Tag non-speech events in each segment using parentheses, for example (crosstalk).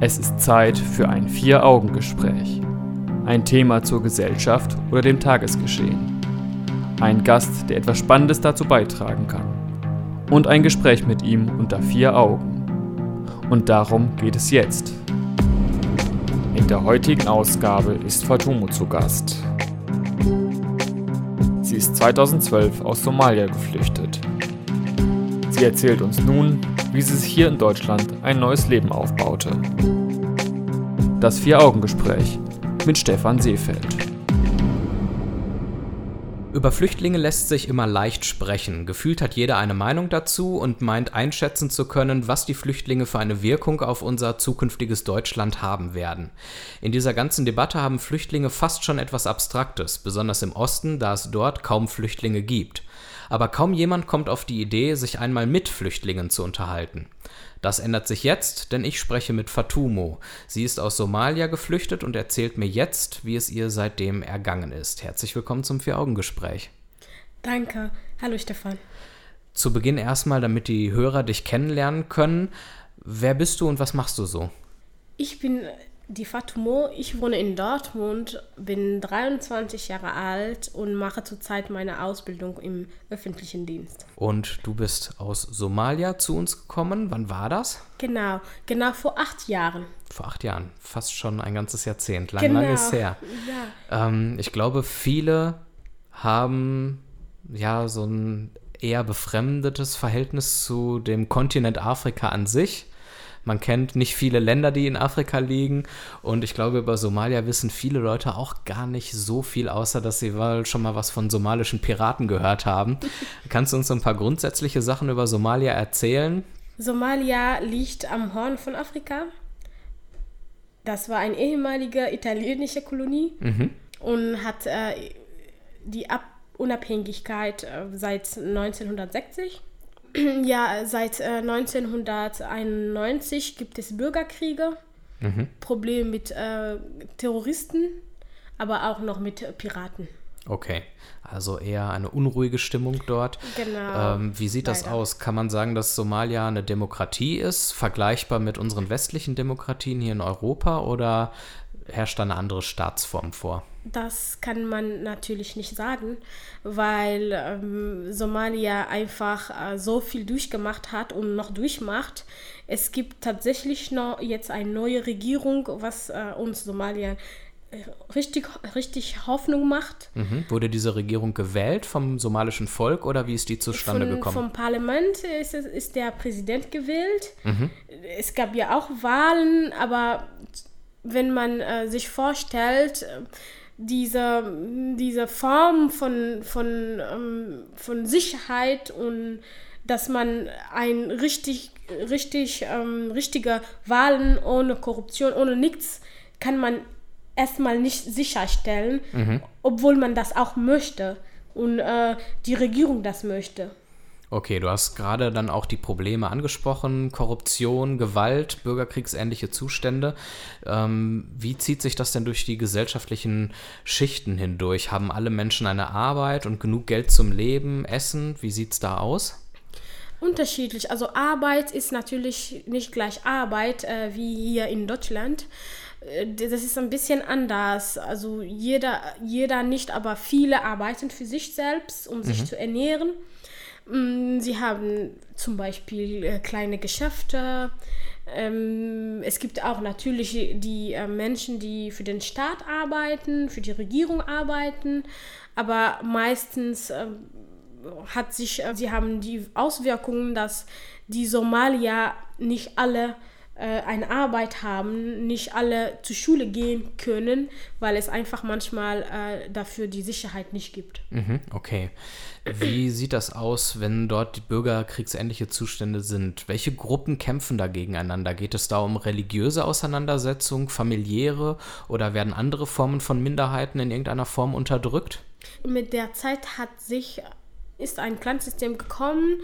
Es ist Zeit für ein Vier-Augen-Gespräch. Ein Thema zur Gesellschaft oder dem Tagesgeschehen. Ein Gast, der etwas Spannendes dazu beitragen kann. Und ein Gespräch mit ihm unter vier Augen. Und darum geht es jetzt. In der heutigen Ausgabe ist Fatumo zu Gast. Sie ist 2012 aus Somalia geflüchtet. Sie erzählt uns nun, wie sie sich hier in Deutschland ein neues Leben aufbaute. Das Vier-Augen-Gespräch mit Stefan Seefeld. Über Flüchtlinge lässt sich immer leicht sprechen. Gefühlt hat jeder eine Meinung dazu und meint einschätzen zu können, was die Flüchtlinge für eine Wirkung auf unser zukünftiges Deutschland haben werden. In dieser ganzen Debatte haben Flüchtlinge fast schon etwas Abstraktes, besonders im Osten, da es dort kaum Flüchtlinge gibt aber kaum jemand kommt auf die Idee, sich einmal mit Flüchtlingen zu unterhalten. Das ändert sich jetzt, denn ich spreche mit Fatumo. Sie ist aus Somalia geflüchtet und erzählt mir jetzt, wie es ihr seitdem ergangen ist. Herzlich willkommen zum Vier-Augen-Gespräch. Danke. Hallo Stefan. Zu Beginn erstmal, damit die Hörer dich kennenlernen können. Wer bist du und was machst du so? Ich bin die Fatumo, ich wohne in Dortmund, bin 23 Jahre alt und mache zurzeit meine Ausbildung im öffentlichen Dienst. Und du bist aus Somalia zu uns gekommen. Wann war das? Genau, genau vor acht Jahren. Vor acht Jahren, fast schon ein ganzes Jahrzehnt. Lang, genau. lang ist her. Ja. Ähm, ich glaube, viele haben ja so ein eher befremdetes Verhältnis zu dem Kontinent Afrika an sich man kennt nicht viele Länder, die in Afrika liegen. Und ich glaube, über Somalia wissen viele Leute auch gar nicht so viel, außer dass sie schon mal was von somalischen Piraten gehört haben. (laughs) Kannst du uns ein paar grundsätzliche Sachen über Somalia erzählen? Somalia liegt am Horn von Afrika. Das war eine ehemalige italienische Kolonie mhm. und hat äh, die Ab Unabhängigkeit äh, seit 1960. Ja, seit äh, 1991 gibt es Bürgerkriege, mhm. Probleme mit äh, Terroristen, aber auch noch mit Piraten. Okay, also eher eine unruhige Stimmung dort. Genau. Ähm, wie sieht das aus? Kann man sagen, dass Somalia eine Demokratie ist, vergleichbar mit unseren westlichen Demokratien hier in Europa, oder herrscht da eine andere Staatsform vor? Das kann man natürlich nicht sagen, weil ähm, Somalia einfach äh, so viel durchgemacht hat und noch durchmacht. Es gibt tatsächlich noch jetzt eine neue Regierung, was äh, uns Somalia äh, richtig, richtig Hoffnung macht. Mhm. Wurde diese Regierung gewählt vom somalischen Volk oder wie ist die zustande Von, gekommen? Vom Parlament ist, ist der Präsident gewählt. Mhm. Es gab ja auch Wahlen, aber wenn man äh, sich vorstellt, äh, diese, diese Form von, von, ähm, von Sicherheit und dass man ein richtig, richtig, ähm, richtige Wahlen ohne Korruption, ohne nichts, kann man erstmal nicht sicherstellen, mhm. obwohl man das auch möchte und äh, die Regierung das möchte. Okay, du hast gerade dann auch die Probleme angesprochen, Korruption, Gewalt, bürgerkriegsähnliche Zustände. Ähm, wie zieht sich das denn durch die gesellschaftlichen Schichten hindurch? Haben alle Menschen eine Arbeit und genug Geld zum Leben, Essen? Wie sieht es da aus? Unterschiedlich. Also Arbeit ist natürlich nicht gleich Arbeit äh, wie hier in Deutschland. Äh, das ist ein bisschen anders. Also jeder, jeder nicht, aber viele arbeiten für sich selbst, um mhm. sich zu ernähren. Mm, sie haben zum Beispiel äh, kleine Geschäfte. Ähm, es gibt auch natürlich die äh, Menschen, die für den Staat arbeiten, für die Regierung arbeiten, aber meistens äh, hat sich, äh, sie haben die Auswirkungen, dass die Somalier nicht alle eine Arbeit haben, nicht alle zur Schule gehen können, weil es einfach manchmal äh, dafür die Sicherheit nicht gibt. Mhm, okay. Wie sieht das aus, wenn dort die bürgerkriegsähnliche Zustände sind? Welche Gruppen kämpfen da gegeneinander? Geht es da um religiöse Auseinandersetzungen, familiäre oder werden andere Formen von Minderheiten in irgendeiner Form unterdrückt? Mit der Zeit hat sich ist ein Clansystem gekommen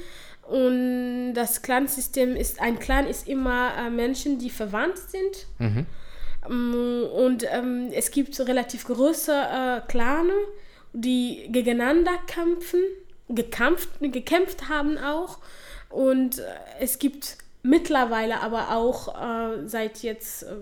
und das Clansystem ist, ein Clan ist immer äh, Menschen, die verwandt sind. Mhm. Ähm, und ähm, es gibt relativ große äh, Clane, die gegeneinander kämpfen, gekämpft, gekämpft haben auch. Und äh, es gibt mittlerweile aber auch äh, seit jetzt äh,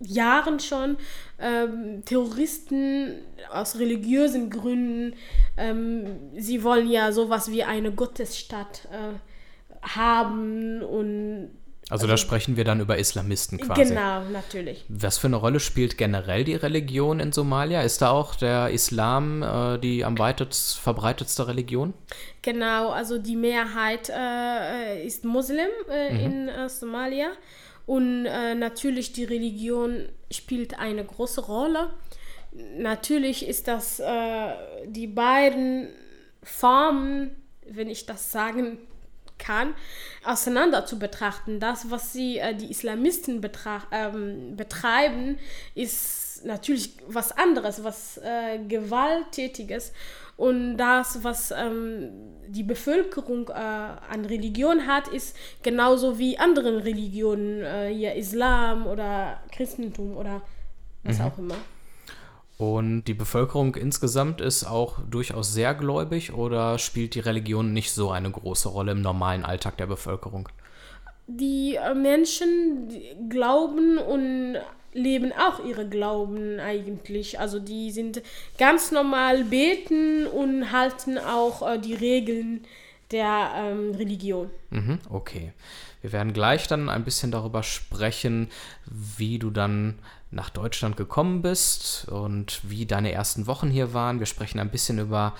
Jahren schon ähm, Terroristen aus religiösen Gründen, ähm, sie wollen ja sowas wie eine Gottesstadt äh, haben und also, da sprechen wir dann über Islamisten quasi. Genau, natürlich. Was für eine Rolle spielt generell die Religion in Somalia? Ist da auch der Islam äh, die am weitest verbreitetste Religion? Genau, also die Mehrheit äh, ist Muslim äh, mhm. in äh, Somalia. Und äh, natürlich die Religion spielt eine große Rolle. Natürlich ist das äh, die beiden Formen, wenn ich das sagen kann, auseinander zu betrachten. Das, was sie, äh, die Islamisten ähm, betreiben, ist natürlich was anderes, was äh, Gewalttätiges. Und das, was ähm, die Bevölkerung äh, an Religion hat, ist genauso wie anderen Religionen, äh, hier Islam oder Christentum oder was mhm. auch immer. Und die Bevölkerung insgesamt ist auch durchaus sehr gläubig oder spielt die Religion nicht so eine große Rolle im normalen Alltag der Bevölkerung? Die äh, Menschen glauben und leben auch ihre Glauben eigentlich. Also die sind ganz normal beten und halten auch äh, die Regeln der ähm, Religion. Mhm, okay. Wir werden gleich dann ein bisschen darüber sprechen, wie du dann nach Deutschland gekommen bist und wie deine ersten Wochen hier waren. Wir sprechen ein bisschen über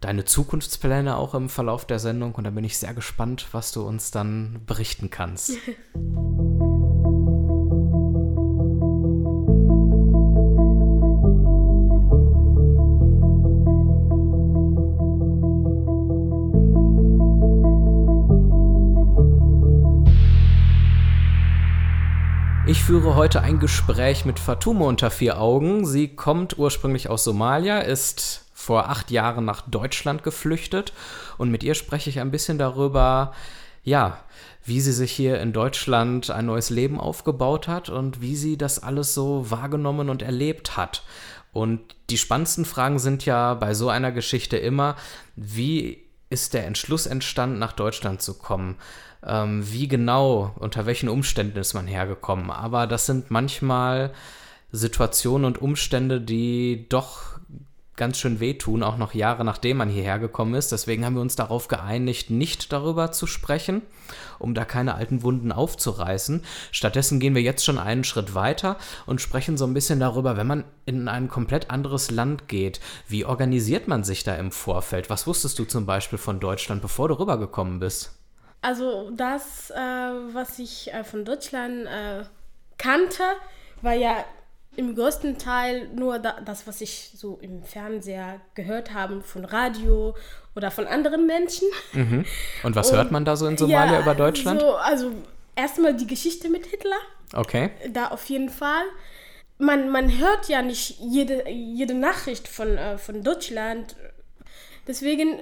deine Zukunftspläne auch im Verlauf der Sendung und da bin ich sehr gespannt, was du uns dann berichten kannst. (laughs) Ich führe heute ein Gespräch mit Fatumo unter vier Augen. Sie kommt ursprünglich aus Somalia, ist vor acht Jahren nach Deutschland geflüchtet und mit ihr spreche ich ein bisschen darüber, ja, wie sie sich hier in Deutschland ein neues Leben aufgebaut hat und wie sie das alles so wahrgenommen und erlebt hat. Und die spannendsten Fragen sind ja bei so einer Geschichte immer, wie ist der Entschluss entstanden, nach Deutschland zu kommen? Ähm, wie genau, unter welchen Umständen ist man hergekommen. Aber das sind manchmal Situationen und Umstände, die doch ganz schön wehtun, auch noch Jahre nachdem man hierher gekommen ist. Deswegen haben wir uns darauf geeinigt, nicht darüber zu sprechen, um da keine alten Wunden aufzureißen. Stattdessen gehen wir jetzt schon einen Schritt weiter und sprechen so ein bisschen darüber, wenn man in ein komplett anderes Land geht, wie organisiert man sich da im Vorfeld? Was wusstest du zum Beispiel von Deutschland, bevor du rübergekommen bist? Also das, äh, was ich äh, von Deutschland äh, kannte, war ja im größten Teil nur da, das, was ich so im Fernseher gehört habe, von Radio oder von anderen Menschen. Mhm. Und was Und, hört man da so in Somalia ja, über Deutschland? So, also erstmal die Geschichte mit Hitler. Okay. Da auf jeden Fall. Man, man hört ja nicht jede, jede Nachricht von, äh, von Deutschland. Deswegen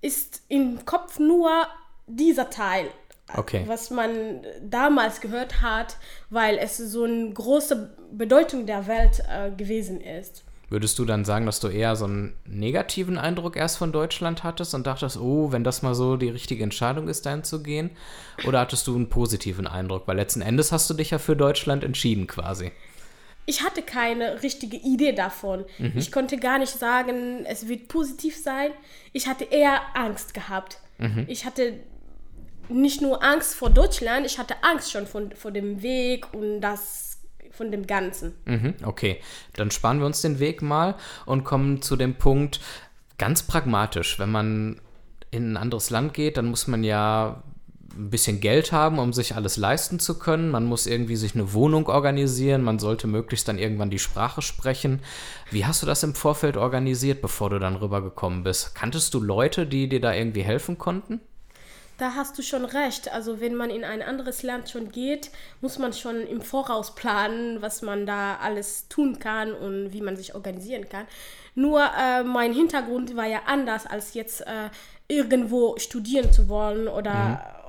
ist im Kopf nur dieser Teil, okay. was man damals gehört hat, weil es so eine große Bedeutung der Welt äh, gewesen ist. Würdest du dann sagen, dass du eher so einen negativen Eindruck erst von Deutschland hattest und dachtest, oh, wenn das mal so die richtige Entscheidung ist, dahin zu gehen? Oder hattest du einen positiven Eindruck? Weil letzten Endes hast du dich ja für Deutschland entschieden quasi. Ich hatte keine richtige Idee davon. Mhm. Ich konnte gar nicht sagen, es wird positiv sein. Ich hatte eher Angst gehabt. Mhm. Ich hatte nicht nur Angst vor Deutschland, ich hatte Angst schon von, vor dem Weg und das von dem Ganzen. Mhm, okay, dann sparen wir uns den Weg mal und kommen zu dem Punkt, ganz pragmatisch, wenn man in ein anderes Land geht, dann muss man ja ein bisschen Geld haben, um sich alles leisten zu können. Man muss irgendwie sich eine Wohnung organisieren. Man sollte möglichst dann irgendwann die Sprache sprechen. Wie hast du das im Vorfeld organisiert, bevor du dann rübergekommen bist? Kanntest du Leute, die dir da irgendwie helfen konnten? Da hast du schon recht. Also wenn man in ein anderes Land schon geht, muss man schon im Voraus planen, was man da alles tun kann und wie man sich organisieren kann. Nur äh, mein Hintergrund war ja anders, als jetzt äh, irgendwo studieren zu wollen oder,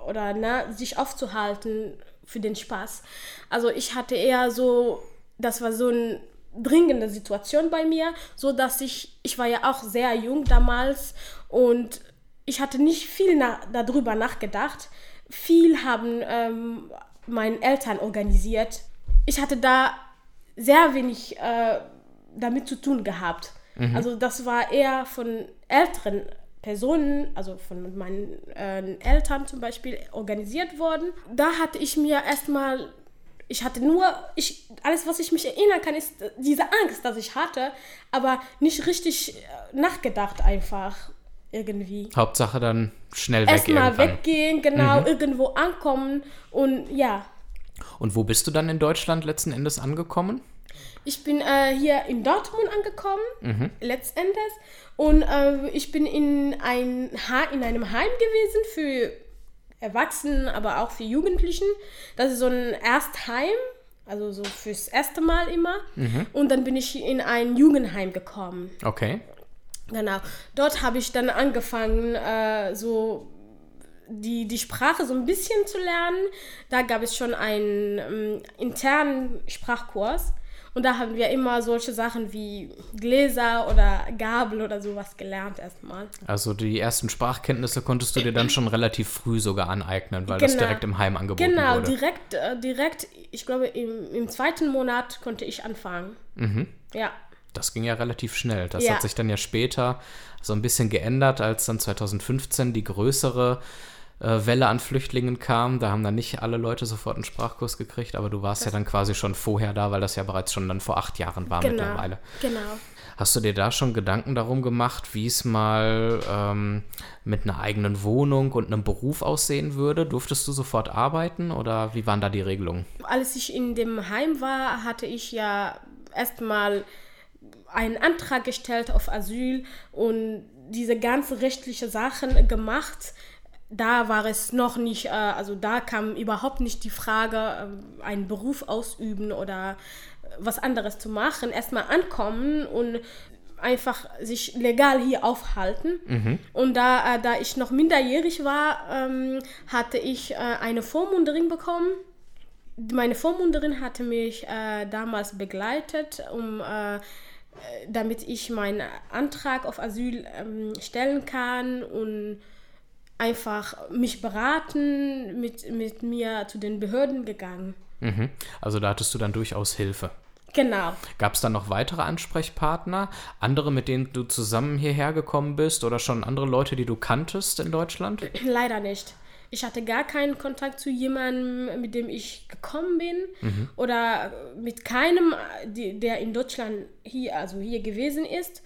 mhm. oder ne, sich aufzuhalten für den Spaß. Also ich hatte eher so, das war so eine dringende Situation bei mir, so dass ich, ich war ja auch sehr jung damals und ich hatte nicht viel na darüber nachgedacht, viel haben ähm, meine Eltern organisiert. Ich hatte da sehr wenig äh, damit zu tun gehabt. Mhm. Also das war eher von älteren Personen, also von meinen äh, Eltern zum Beispiel, organisiert worden. Da hatte ich mir erstmal, ich hatte nur, ich, alles, was ich mich erinnern kann, ist diese Angst, dass ich hatte, aber nicht richtig äh, nachgedacht einfach irgendwie. Hauptsache dann schnell weg Erstmal weggehen, genau, mhm. irgendwo ankommen und ja. Und wo bist du dann in Deutschland letzten Endes angekommen? Ich bin äh, hier in Dortmund angekommen, mhm. letztendlich. Und äh, ich bin in, ein in einem Heim gewesen für Erwachsene, aber auch für Jugendlichen. Das ist so ein Erstheim, also so fürs erste Mal immer. Mhm. Und dann bin ich in ein Jugendheim gekommen. Okay. Genau. Dort habe ich dann angefangen, äh, so die, die Sprache so ein bisschen zu lernen. Da gab es schon einen ähm, internen Sprachkurs. Und da haben wir immer solche Sachen wie Gläser oder Gabel oder sowas gelernt erstmal. Also die ersten Sprachkenntnisse konntest du dir dann schon relativ früh sogar aneignen, weil genau. das direkt im Heim angeboten genau, wurde. Genau, direkt, äh, direkt, ich glaube im, im zweiten Monat konnte ich anfangen. Mhm. Ja. Das ging ja relativ schnell. Das ja. hat sich dann ja später so ein bisschen geändert, als dann 2015 die größere äh, Welle an Flüchtlingen kam. Da haben dann nicht alle Leute sofort einen Sprachkurs gekriegt, aber du warst das ja dann quasi schon vorher da, weil das ja bereits schon dann vor acht Jahren war genau, mittlerweile. Genau. Hast du dir da schon Gedanken darum gemacht, wie es mal ähm, mit einer eigenen Wohnung und einem Beruf aussehen würde? Durftest du sofort arbeiten oder wie waren da die Regelungen? Als ich in dem Heim war, hatte ich ja erstmal einen Antrag gestellt auf Asyl und diese ganzen rechtlichen Sachen gemacht da war es noch nicht, äh, also da kam überhaupt nicht die Frage, äh, einen Beruf ausüben oder was anderes zu machen. Erstmal ankommen und einfach sich legal hier aufhalten. Mhm. Und da, äh, da ich noch minderjährig war, ähm, hatte ich äh, eine Vormunderin bekommen. Meine Vormunderin hatte mich äh, damals begleitet, um äh, damit ich meinen Antrag auf Asyl ähm, stellen kann und einfach mich beraten, mit, mit mir zu den Behörden gegangen. Mhm. Also da hattest du dann durchaus Hilfe. Genau. Gab es dann noch weitere Ansprechpartner, andere, mit denen du zusammen hierher gekommen bist oder schon andere Leute, die du kanntest in Deutschland? Leider nicht. Ich hatte gar keinen Kontakt zu jemandem, mit dem ich gekommen bin mhm. oder mit keinem, der in Deutschland hier, also hier gewesen ist.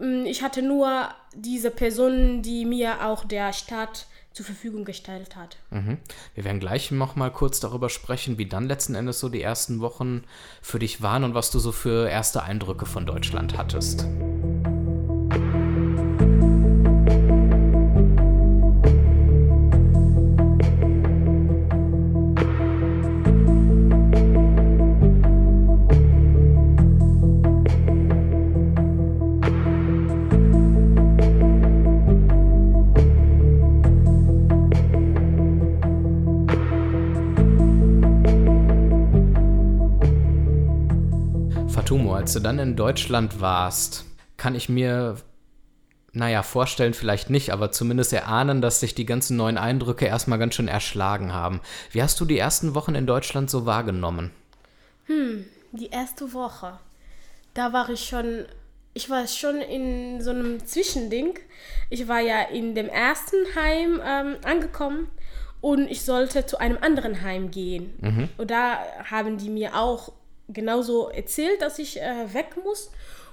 Ähm, ich hatte nur diese Person, die mir auch der Stadt zur Verfügung gestellt hat. Mhm. Wir werden gleich noch mal kurz darüber sprechen, wie dann letzten Endes so die ersten Wochen für dich waren und was du so für erste Eindrücke von Deutschland hattest. Als du dann in Deutschland warst, kann ich mir, naja, vorstellen vielleicht nicht, aber zumindest erahnen, dass sich die ganzen neuen Eindrücke erstmal ganz schön erschlagen haben. Wie hast du die ersten Wochen in Deutschland so wahrgenommen? Hm, die erste Woche. Da war ich schon, ich war schon in so einem Zwischending. Ich war ja in dem ersten Heim ähm, angekommen und ich sollte zu einem anderen Heim gehen. Mhm. Und da haben die mir auch genauso erzählt, dass ich äh, weg muss.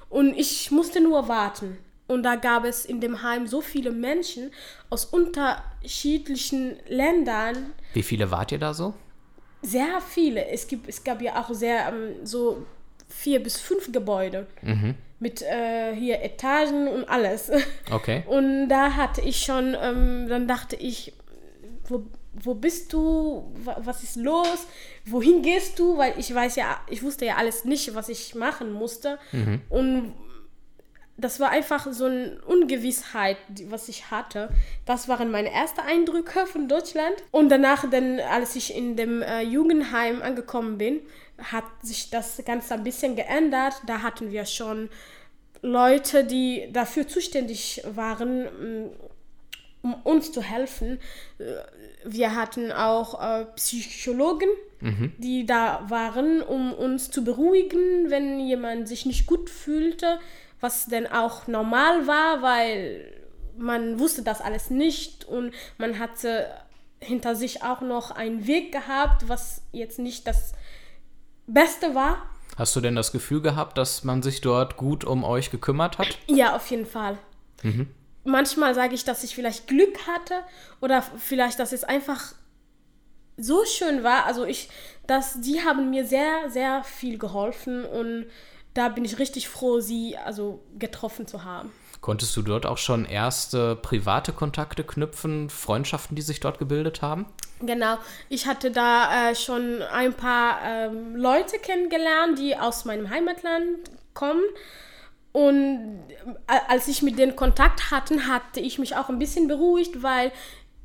Und ich musste nur warten. Und da gab es in dem Heim so viele Menschen aus unterschiedlichen Ländern. Wie viele wart ihr da so? Sehr viele. Es, gibt, es gab ja auch sehr ähm, so vier bis fünf Gebäude. Mhm. Mit äh, hier Etagen und alles. Okay. (laughs) Und da hatte ich schon, ähm, dann dachte ich, wo, wo bist du, was ist los, wohin gehst du, weil ich weiß ja, ich wusste ja alles nicht, was ich machen musste mhm. und das war einfach so eine Ungewissheit, was ich hatte. Das waren meine ersten Eindrücke von Deutschland. Und danach, dann, als ich in dem äh, Jugendheim angekommen bin, hat sich das Ganze ein bisschen geändert. Da hatten wir schon Leute, die dafür zuständig waren, um uns zu helfen. Wir hatten auch äh, Psychologen, mhm. die da waren, um uns zu beruhigen, wenn jemand sich nicht gut fühlte, was denn auch normal war, weil man wusste das alles nicht und man hatte hinter sich auch noch einen Weg gehabt, was jetzt nicht das Beste war. Hast du denn das Gefühl gehabt, dass man sich dort gut um euch gekümmert hat? Ja, auf jeden Fall. Mhm. Manchmal sage ich, dass ich vielleicht Glück hatte oder vielleicht, dass es einfach so schön war. Also ich, dass die haben mir sehr, sehr viel geholfen und da bin ich richtig froh, sie also getroffen zu haben. Konntest du dort auch schon erste private Kontakte knüpfen, Freundschaften, die sich dort gebildet haben? Genau, ich hatte da äh, schon ein paar ähm, Leute kennengelernt, die aus meinem Heimatland kommen. Und äh, als ich mit denen Kontakt hatte, hatte ich mich auch ein bisschen beruhigt, weil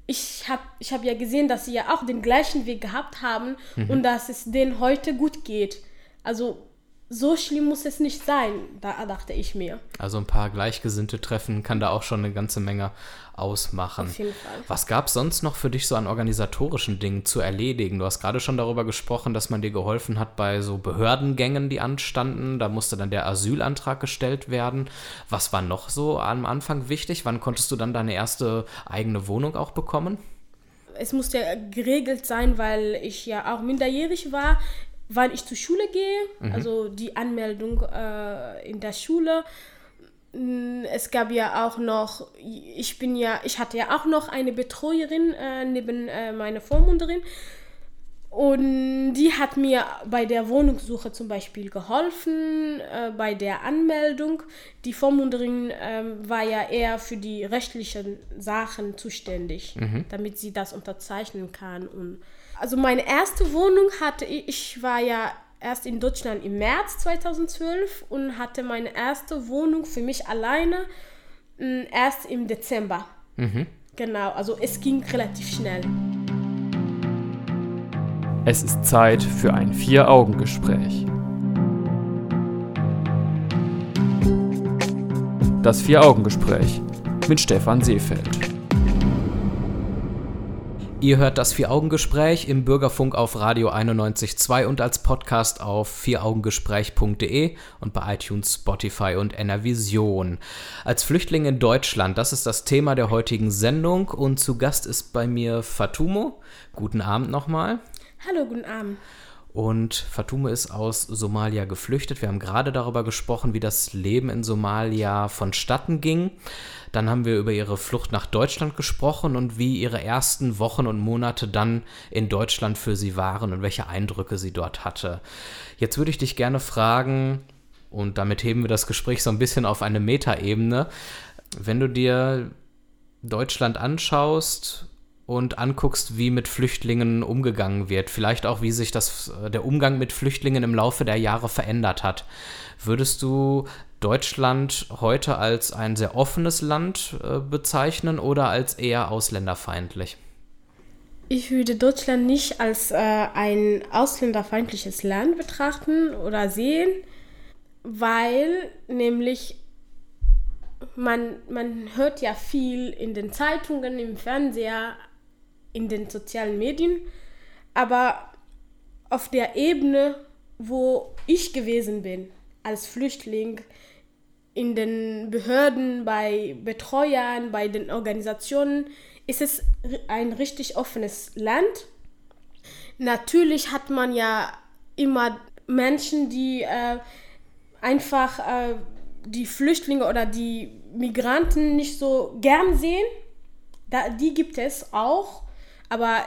ich habe ich hab ja gesehen, dass sie ja auch den gleichen Weg gehabt haben mhm. und dass es denen heute gut geht. Also so schlimm muss es nicht sein, da dachte ich mir. Also ein paar gleichgesinnte Treffen kann da auch schon eine ganze Menge ausmachen. Auf jeden Fall. Was gab es sonst noch für dich so an organisatorischen Dingen zu erledigen? Du hast gerade schon darüber gesprochen, dass man dir geholfen hat bei so Behördengängen, die anstanden. Da musste dann der Asylantrag gestellt werden. Was war noch so am Anfang wichtig? Wann konntest du dann deine erste eigene Wohnung auch bekommen? es musste ja geregelt sein, weil ich ja auch minderjährig war wann ich zur Schule gehe, mhm. also die Anmeldung äh, in der Schule. Mm, es gab ja auch noch, ich bin ja, ich hatte ja auch noch eine Betreuerin äh, neben äh, meiner Vormunderin. Und die hat mir bei der Wohnungssuche zum Beispiel geholfen, äh, bei der Anmeldung. Die Vormunderin äh, war ja eher für die rechtlichen Sachen zuständig, mhm. damit sie das unterzeichnen kann und also meine erste Wohnung hatte ich, ich war ja erst in Deutschland im März 2012 und hatte meine erste Wohnung für mich alleine hm, erst im Dezember. Mhm. Genau, also es ging relativ schnell. Es ist Zeit für ein Vier-Augen-Gespräch. Das Vier-Augen-Gespräch mit Stefan Seefeld. Ihr hört das Vier-Augen-Gespräch im Bürgerfunk auf Radio 91.2 und als Podcast auf vieraugengespräch.de und bei iTunes, Spotify und Enervision. Als Flüchtling in Deutschland, das ist das Thema der heutigen Sendung und zu Gast ist bei mir Fatumo. Guten Abend nochmal. Hallo, guten Abend. Und Fatume ist aus Somalia geflüchtet. Wir haben gerade darüber gesprochen, wie das Leben in Somalia vonstatten ging. Dann haben wir über ihre Flucht nach Deutschland gesprochen und wie ihre ersten Wochen und Monate dann in Deutschland für sie waren und welche Eindrücke sie dort hatte. Jetzt würde ich dich gerne fragen, und damit heben wir das Gespräch so ein bisschen auf eine Metaebene, wenn du dir Deutschland anschaust und anguckst, wie mit Flüchtlingen umgegangen wird, vielleicht auch wie sich das, der Umgang mit Flüchtlingen im Laufe der Jahre verändert hat. Würdest du Deutschland heute als ein sehr offenes Land äh, bezeichnen oder als eher ausländerfeindlich? Ich würde Deutschland nicht als äh, ein ausländerfeindliches Land betrachten oder sehen, weil nämlich man, man hört ja viel in den Zeitungen, im Fernseher, in den sozialen Medien, aber auf der Ebene, wo ich gewesen bin, als Flüchtling, in den Behörden, bei Betreuern, bei den Organisationen ist es ein richtig offenes Land. Natürlich hat man ja immer Menschen, die äh, einfach äh, die Flüchtlinge oder die Migranten nicht so gern sehen. Da, die gibt es auch, aber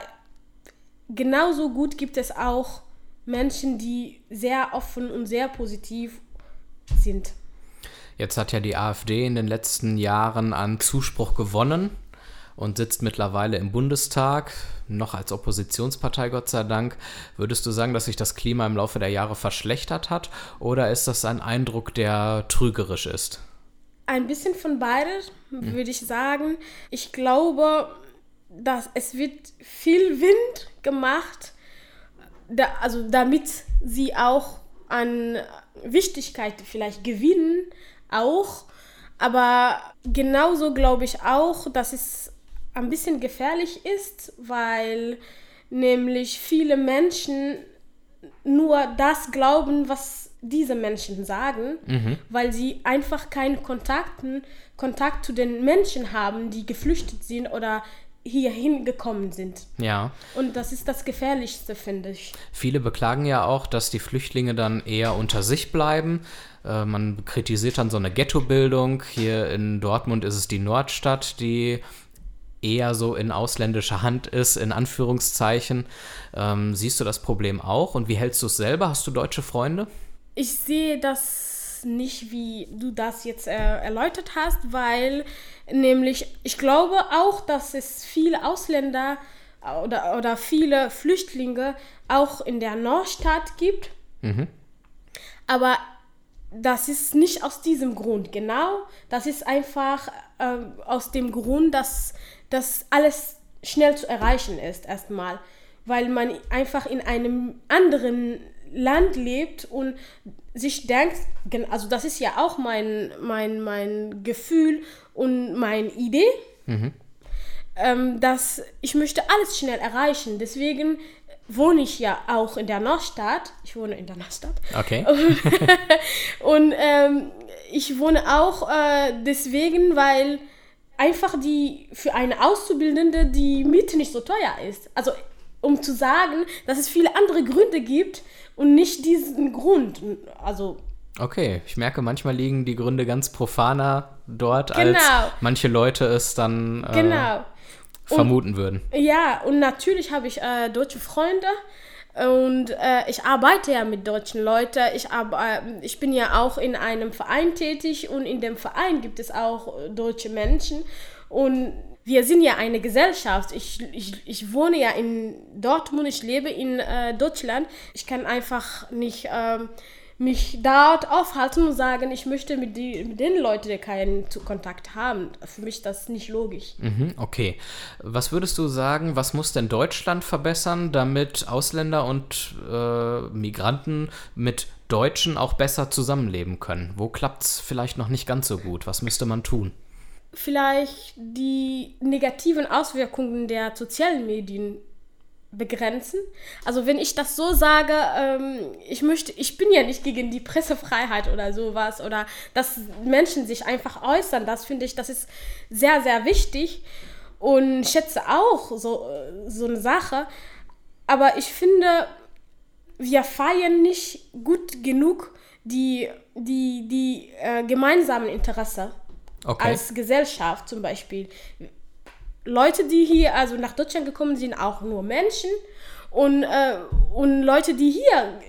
genauso gut gibt es auch Menschen, die sehr offen und sehr positiv sind. Jetzt hat ja die AfD in den letzten Jahren an Zuspruch gewonnen und sitzt mittlerweile im Bundestag, noch als Oppositionspartei, Gott sei Dank. Würdest du sagen, dass sich das Klima im Laufe der Jahre verschlechtert hat oder ist das ein Eindruck, der trügerisch ist? Ein bisschen von beides, hm. würde ich sagen. Ich glaube, dass es wird viel Wind gemacht, da, also damit sie auch an Wichtigkeit vielleicht gewinnen, auch. Aber genauso glaube ich auch, dass es ein bisschen gefährlich ist, weil nämlich viele Menschen nur das glauben, was diese Menschen sagen, Mhm. weil sie einfach keinen Kontakten, Kontakt zu den Menschen haben, die geflüchtet sind oder hier hingekommen sind. Ja. Und das ist das Gefährlichste, finde ich. Viele beklagen ja auch, dass die Flüchtlinge dann eher unter sich bleiben. Äh, man kritisiert dann so eine Ghettobildung. Hier in Dortmund ist es die Nordstadt, die eher so in ausländischer Hand ist, in Anführungszeichen. Ähm, siehst du das Problem auch? Und wie hältst du es selber? Hast du deutsche Freunde? Ich sehe das nicht, wie du das jetzt äh, erläutert hast, weil nämlich ich glaube auch, dass es viele Ausländer oder, oder viele Flüchtlinge auch in der Nordstadt gibt. Aber das ist nicht aus diesem Grund, genau. Das ist einfach ähm, aus dem Grund, dass das alles schnell zu erreichen ist, erstmal. Weil man einfach in einem anderen Land lebt und sich denkt, also das ist ja auch mein, mein, mein Gefühl und meine Idee, ähm, dass ich möchte alles schnell erreichen. Deswegen wohne ich ja auch in der Nordstadt. Ich wohne in der Nordstadt. Okay. (laughs) Und ähm, ich wohne auch äh, deswegen, weil einfach die für eine Auszubildende die Miete nicht so teuer ist. Also um zu sagen, dass es viele andere Gründe gibt und nicht diesen Grund. Also Okay, ich merke, manchmal liegen die Gründe ganz profaner dort, Genau. als manche Leute es dann äh, genau. vermuten würden. Ja, und natürlich habe ich äh, deutsche Freunde und äh, ich arbeite ja mit deutschen Leuten. Ich, äh, ich bin ja auch in einem Verein tätig und in dem Verein gibt es auch äh, deutsche Menschen und wir sind ja eine Gesellschaft. Ich, ich, ich wohne ja in Dortmund, ich lebe in äh, Deutschland. Ich kann einfach nicht ähm, mich dort aufhalten und sagen, ich möchte mit, die, mit den Leuten keinen Kontakt haben. Für mich ist das nicht logisch. Mhm, okay. Was würdest du sagen, was muss denn Deutschland verbessern, damit Ausländer und äh, Migranten mit Deutschen auch besser zusammenleben können? Wo klappt es vielleicht noch nicht ganz so gut? Was müsste man tun? Vielleicht die negativen Auswirkungen der sozialen Medien begrenzen. Also wenn ich das so sage, ähm, ich möchte, ich bin ja nicht gegen die Pressefreiheit oder sowas oder dass Menschen sich einfach äußern, das finde ich, das ist sehr, sehr wichtig und schätze auch so, äh, so eine Sache. Aber ich finde, wir feiern nicht gut genug die, die, die äh, gemeinsamen Interesse Okay. als Gesellschaft zum Beispiel. Leute, die hier also nach Deutschland gekommen sind, auch nur Menschen und, äh, und Leute, die hier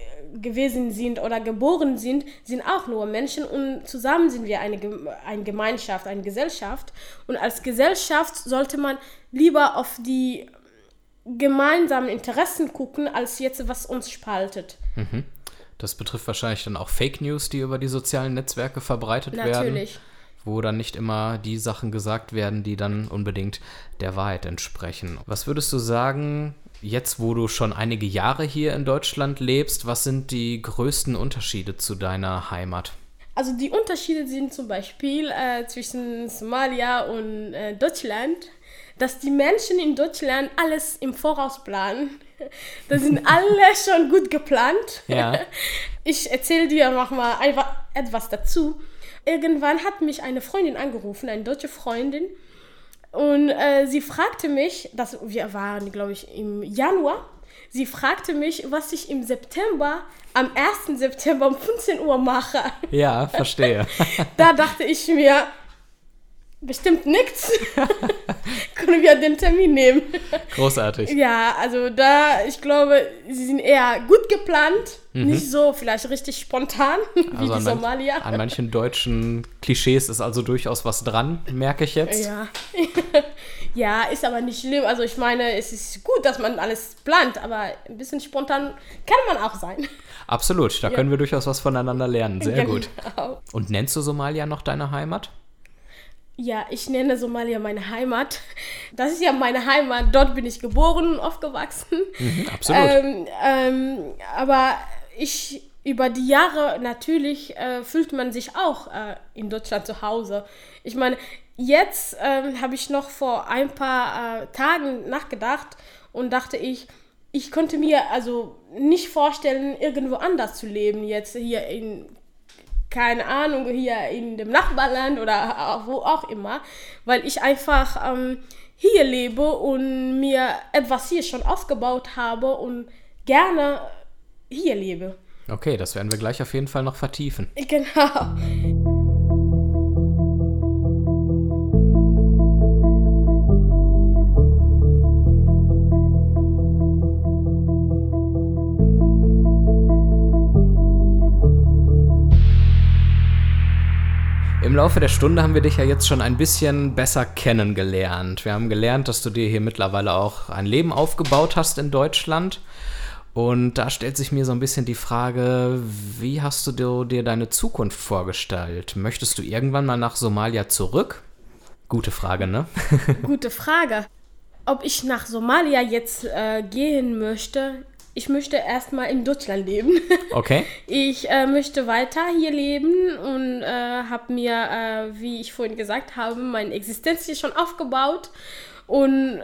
gewesen sind oder geboren sind, sind auch nur Menschen und zusammen sind wir eine, eine Gemeinschaft, eine Gesellschaft. Und als Gesellschaft sollte man lieber auf die gemeinsamen Interessen gucken, als jetzt, was uns spaltet. Das betrifft wahrscheinlich dann auch Fake News, die über die sozialen Netzwerke verbreitet werden. Natürlich. Wo dann nicht immer die Sachen gesagt werden, die dann unbedingt der Wahrheit entsprechen. Was würdest du sagen, jetzt wo du schon einige Jahre hier in Deutschland lebst, was sind die größten Unterschiede zu deiner Heimat? Also die Unterschiede sind zum Beispiel äh, zwischen Somalia und äh, Deutschland, dass die Menschen in Deutschland alles im Voraus planen. (laughs) Da sind alle schon gut geplant. Ja. (laughs) Ich erzähle dir noch mal einfach etwas dazu. Irgendwann hat mich eine Freundin angerufen, eine deutsche Freundin, und äh, sie fragte mich, das, wir waren, glaube ich, im Januar, sie fragte mich, was ich im September, am 1. September um 15 Uhr mache. Ja, verstehe. (laughs) Da dachte ich mir, bestimmt nichts. (laughs) Können wir den Termin nehmen? Großartig. Ja, also da, ich glaube, sie sind eher gut geplant, nicht so vielleicht richtig spontan (laughs) wie Mhm. Also die Somalier. an manchen deutschen Klischees ist also durchaus was dran, merke ich jetzt. Ja. (laughs) ja, ist aber nicht schlimm. Also ich meine, es ist gut, dass man alles plant, aber ein bisschen spontan kann man auch sein. Absolut, da können wir durchaus was voneinander lernen. Sehr gut. Genau. Und nennst du Somalia noch deine Heimat? Ja, ich nenne Somalia meine Heimat. (laughs) Das ist ja meine Heimat. Dort bin ich geboren und aufgewachsen. Mhm, absolut. Ähm, ähm, aber ich über die Jahre natürlich äh, fühlt man sich auch äh, in Deutschland zu Hause. Ich meine, jetzt ähm, habe ich noch vor ein paar äh, Tagen nachgedacht und dachte ich, ich konnte mir also nicht vorstellen, irgendwo anders zu leben, jetzt hier in, keine Ahnung, hier in dem Nachbarland oder wo auch immer, weil ich einfach ähm, hier lebe und mir etwas hier schon aufgebaut habe und gerne hier lebe. Okay, das werden wir gleich auf jeden Fall noch vertiefen. Genau. Im Laufe der Stunde haben wir dich ja jetzt schon ein bisschen besser kennengelernt. Wir haben gelernt, dass du dir hier mittlerweile auch ein Leben aufgebaut hast in Deutschland. Und da stellt sich mir so ein bisschen die Frage, wie hast du dir, deine Zukunft vorgestellt? Möchtest du irgendwann mal nach Somalia zurück? Gute Frage, ne? (laughs) Gute Frage. Ob ich nach Somalia jetzt äh, gehen möchte, ich möchte erstmal in Deutschland leben. (laughs) Okay. Ich äh, möchte weiter hier leben und äh, habe mir, äh, wie ich vorhin gesagt habe, meine Existenz hier schon aufgebaut und,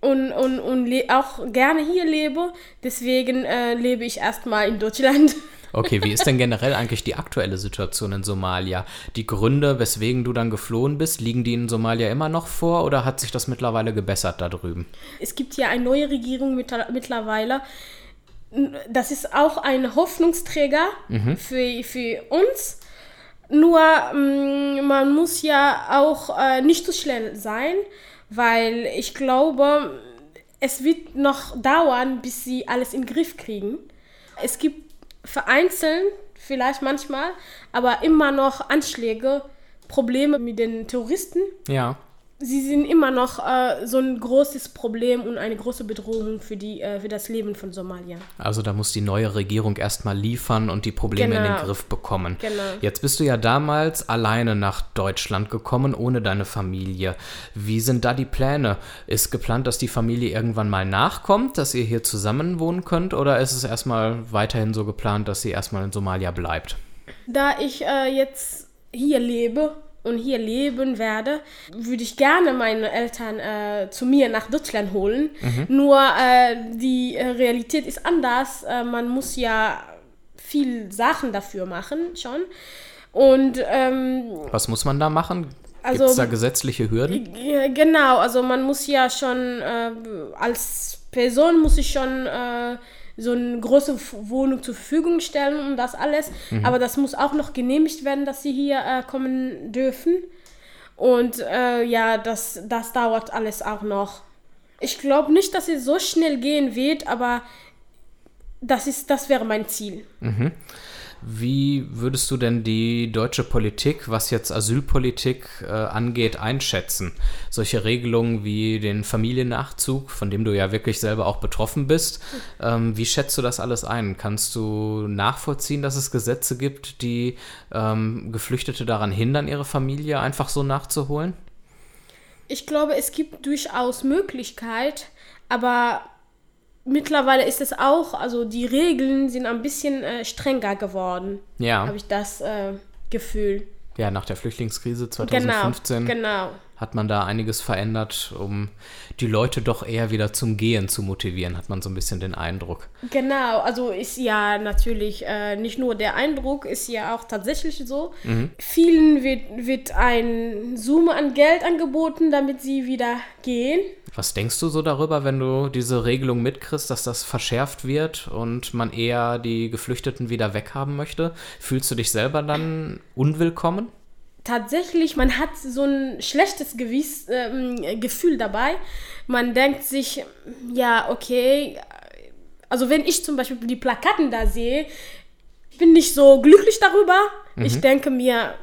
und, und, und auch gerne hier lebe. Deswegen äh, lebe ich erstmal in Deutschland. (laughs) Okay, wie ist denn generell eigentlich die aktuelle Situation in Somalia? Die Gründe, weswegen du dann geflohen bist, liegen die in Somalia immer noch vor oder hat sich das mittlerweile gebessert da drüben? Es gibt ja eine neue Regierung mittlerweile das ist auch ein Hoffnungsträger mhm. für, für uns. Nur ähm, man muss ja auch äh, nicht zu so schnell sein, weil ich glaube, es wird noch dauern, bis sie alles in den Griff kriegen. Es gibt vereinzelt, vielleicht manchmal, aber immer noch Anschläge, Probleme mit den Terroristen. Ja sie sind immer noch äh, so ein großes Problem und eine große Bedrohung für, die, äh, für das Leben von Somalia. Also da muss die neue Regierung erstmal liefern und die Probleme genau. in den genau. Griff bekommen. Genau. Jetzt bist du ja damals alleine nach Deutschland gekommen, ohne deine Familie. Wie sind da die Pläne? Ist geplant, dass die Familie irgendwann mal nachkommt, dass ihr hier zusammen wohnen könnt? Oder ist es erstmal weiterhin so geplant, dass sie erstmal in Somalia bleibt? Da ich äh, jetzt hier lebe und hier leben werde, würde ich gerne meine Eltern äh, zu mir nach Deutschland holen. Mhm. Nur äh, die äh, Realität ist anders. Äh, man muss ja viel Sachen dafür machen schon. Und ähm, was muss man da machen? Also, Gibt es da gesetzliche Hürden? Genau, also man muss ja schon äh, als Person muss ich schon äh, so eine große Wohnung zur Verfügung stellen und das alles. Mhm. Aber das muss auch noch genehmigt werden, dass sie hier äh, kommen dürfen. Und äh, ja, das, das dauert alles auch noch. Ich glaube nicht, dass es so schnell gehen wird, aber das, ist, das wäre mein Ziel. Mhm. Wie würdest du denn die deutsche Politik, was jetzt Asylpolitik äh, angeht, einschätzen? Solche Regelungen wie den Familiennachzug, von dem du ja wirklich selber auch betroffen bist, ähm, wie schätzt du das alles ein? Kannst du nachvollziehen, dass es Gesetze gibt, die ähm, Geflüchtete daran hindern, ihre Familie einfach so nachzuholen? Ich glaube, es gibt durchaus Möglichkeit, aber mittlerweile ist es auch, also die Regeln sind ein bisschen äh, strenger geworden. Ja. Habe ich das äh, Gefühl. Ja, nach der Flüchtlingskrise 2015 genau, genau. Hat man da einiges verändert, um die Leute doch eher wieder zum Gehen zu motivieren, hat man so ein bisschen den Eindruck. Genau, also ist ja natürlich äh, nicht nur der Eindruck, ist ja auch tatsächlich so. Mhm. Vielen wird, wird ein Summe an Geld angeboten, damit sie wieder gehen. Was denkst du so darüber, wenn du diese Regelung mitkriegst, dass das verschärft wird und man eher die Geflüchteten wieder weghaben möchte? Fühlst du dich selber dann unwillkommen? Tatsächlich, man hat so ein schlechtes Gewiss, äh, Gefühl dabei. Man denkt sich, ja, okay, also wenn ich zum Beispiel die Plakaten da sehe, bin ich so glücklich darüber. Mhm. Ich denke mir,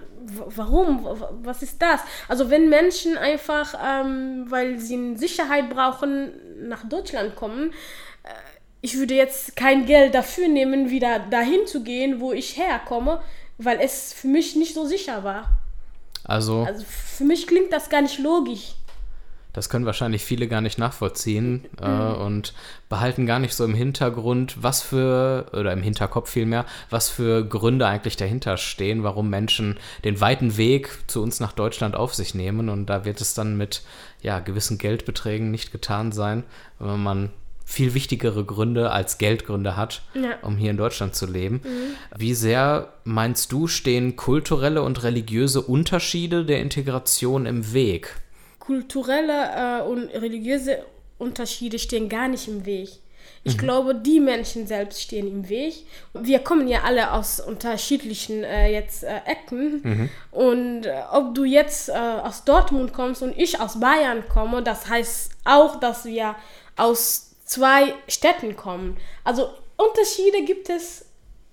warum? Was ist das? Also wenn Menschen einfach, ähm, weil sie Sicherheit brauchen, nach Deutschland kommen, äh, ich würde jetzt kein Geld dafür nehmen, wieder dahin zu gehen, wo ich herkomme, weil es für mich nicht so sicher war. Also, also für mich klingt das gar nicht logisch. Das können wahrscheinlich viele gar nicht nachvollziehen äh, und behalten gar nicht so im Hintergrund, was für, oder im Hinterkopf vielmehr, was für Gründe eigentlich dahinter stehen, warum Menschen den weiten Weg zu uns nach Deutschland auf sich nehmen. Und da wird es dann mit ja, gewissen Geldbeträgen nicht getan sein, wenn man viel wichtigere Gründe als Geldgründe hat, Ja. um hier in Deutschland zu leben. Wie sehr meinst du, stehen kulturelle und religiöse Unterschiede der Integration im Weg? kulturelle äh, und religiöse Unterschiede stehen gar nicht im Weg. Ich glaube, die Menschen selbst stehen im Weg. Wir kommen ja alle aus unterschiedlichen äh, jetzt äh, Ecken. Und äh, ob du jetzt äh, aus Dortmund kommst und ich aus Bayern komme, das heißt auch, dass wir aus zwei Städten kommen. Also Unterschiede gibt es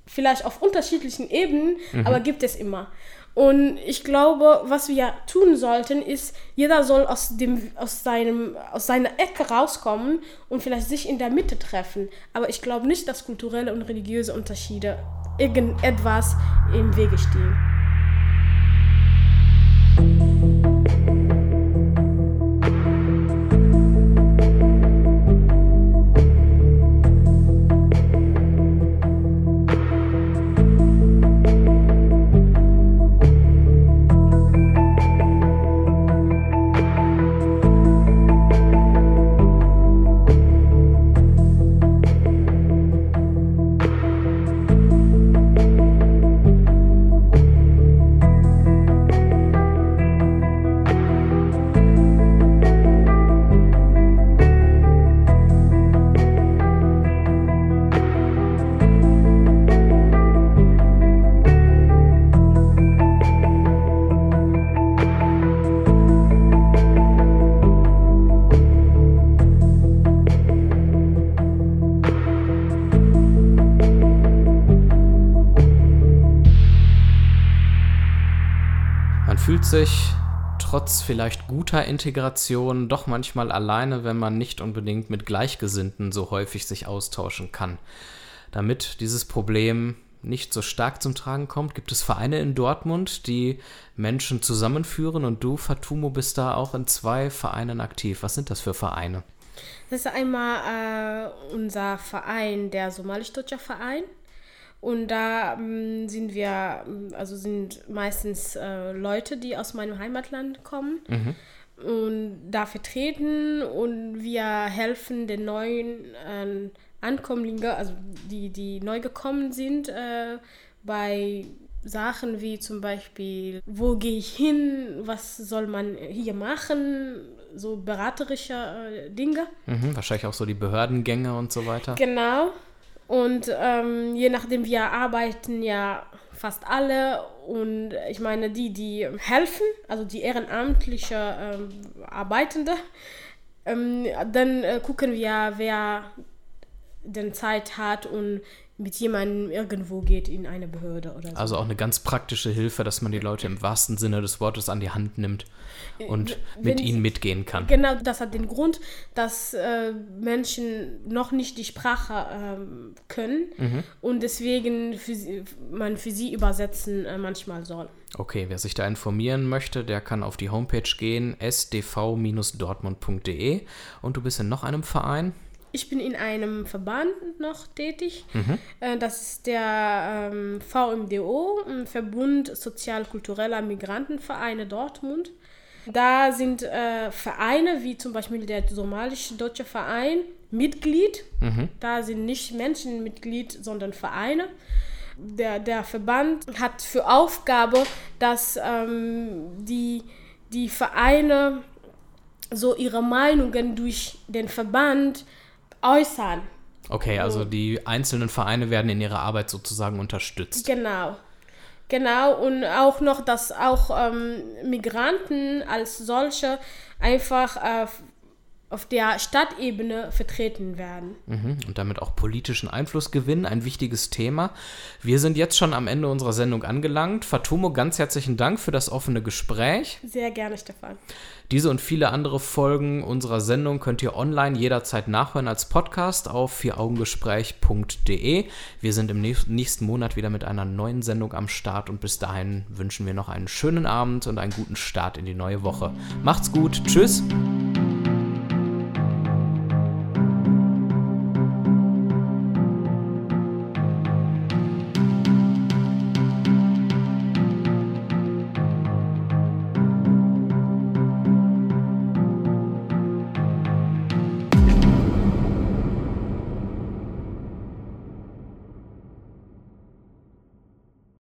vielleicht auf unterschiedlichen Ebenen, aber gibt es immer. Und ich glaube, was wir tun sollten, ist, jeder soll aus, dem, aus, seinem, aus seiner Ecke rauskommen und vielleicht sich in der Mitte treffen. Aber ich glaube nicht, dass kulturelle und religiöse Unterschiede irgendetwas im Wege stehen. Fühlt sich trotz vielleicht guter Integration doch manchmal alleine, wenn man nicht unbedingt mit Gleichgesinnten so häufig sich austauschen kann. Damit dieses Problem nicht so stark zum Tragen kommt, gibt es Vereine in Dortmund, die Menschen zusammenführen und du, Fatumo, bist da auch in zwei Vereinen aktiv. Was sind das für Vereine? Das ist einmal äh, unser Verein, der somalisch-deutscher Verein. Und da ähm, sind wir, ähm, also sind meistens äh, Leute, die aus meinem Heimatland kommen und da vertreten und wir helfen den neuen äh, Ankömmlingen, also die, die neu gekommen sind, äh, bei Sachen wie zum Beispiel, wo gehe ich hin, was soll man hier machen, so beraterische äh, Dinge. Mhm, wahrscheinlich auch so die Behördengänge und so weiter. Genau. Und ähm, je nachdem, wir arbeiten ja fast alle. Und ich meine, die, die helfen, also die ehrenamtliche ähm, Arbeitende, ähm, dann äh, gucken wir, wer denn Zeit hat und mit jemandem irgendwo geht in eine Behörde oder so. Also auch eine ganz praktische Hilfe, dass man die Leute im wahrsten Sinne des Wortes an die Hand nimmt und wenn mit ihnen mitgehen kann. Genau, das hat den Grund, dass äh, Menschen noch nicht die Sprache ähm, können und deswegen für sie, man für sie übersetzen äh, manchmal soll. Okay, wer sich da informieren möchte, der kann auf die Homepage gehen, sdv-dortmund.de. Und du bist in noch einem Verein? Ich bin in einem Verband noch tätig. Äh, das ist der ähm, VMDO, Verbund sozial-kultureller Migrantenvereine Dortmund. Da sind äh, Vereine wie zum Beispiel der somalisch-deutsche Verein Mitglied. Da sind nicht Menschen Mitglied, sondern Vereine. Der, der Verband hat für Aufgabe, dass ähm, die, die Vereine so ihre Meinungen durch den Verband äußern. Okay, also die einzelnen Vereine werden in ihrer Arbeit sozusagen unterstützt. Genau. Genau, und auch noch, dass auch ähm, Migranten als solche einfach äh, auf der Stadtebene vertreten werden. Mhm, Und damit auch politischen Einfluss gewinnen, ein wichtiges Thema. Wir sind jetzt schon am Ende unserer Sendung angelangt. Fatumo, ganz herzlichen Dank für das offene Gespräch. Sehr gerne, Stefan. Diese und viele andere Folgen unserer Sendung könnt ihr online jederzeit nachhören als Podcast auf vieraugengespräch.de. Wir sind im nächst- nächsten Monat wieder mit einer neuen Sendung am Start und bis dahin wünschen wir noch einen schönen Abend und einen guten Start in die neue Woche. Macht's gut, tschüss.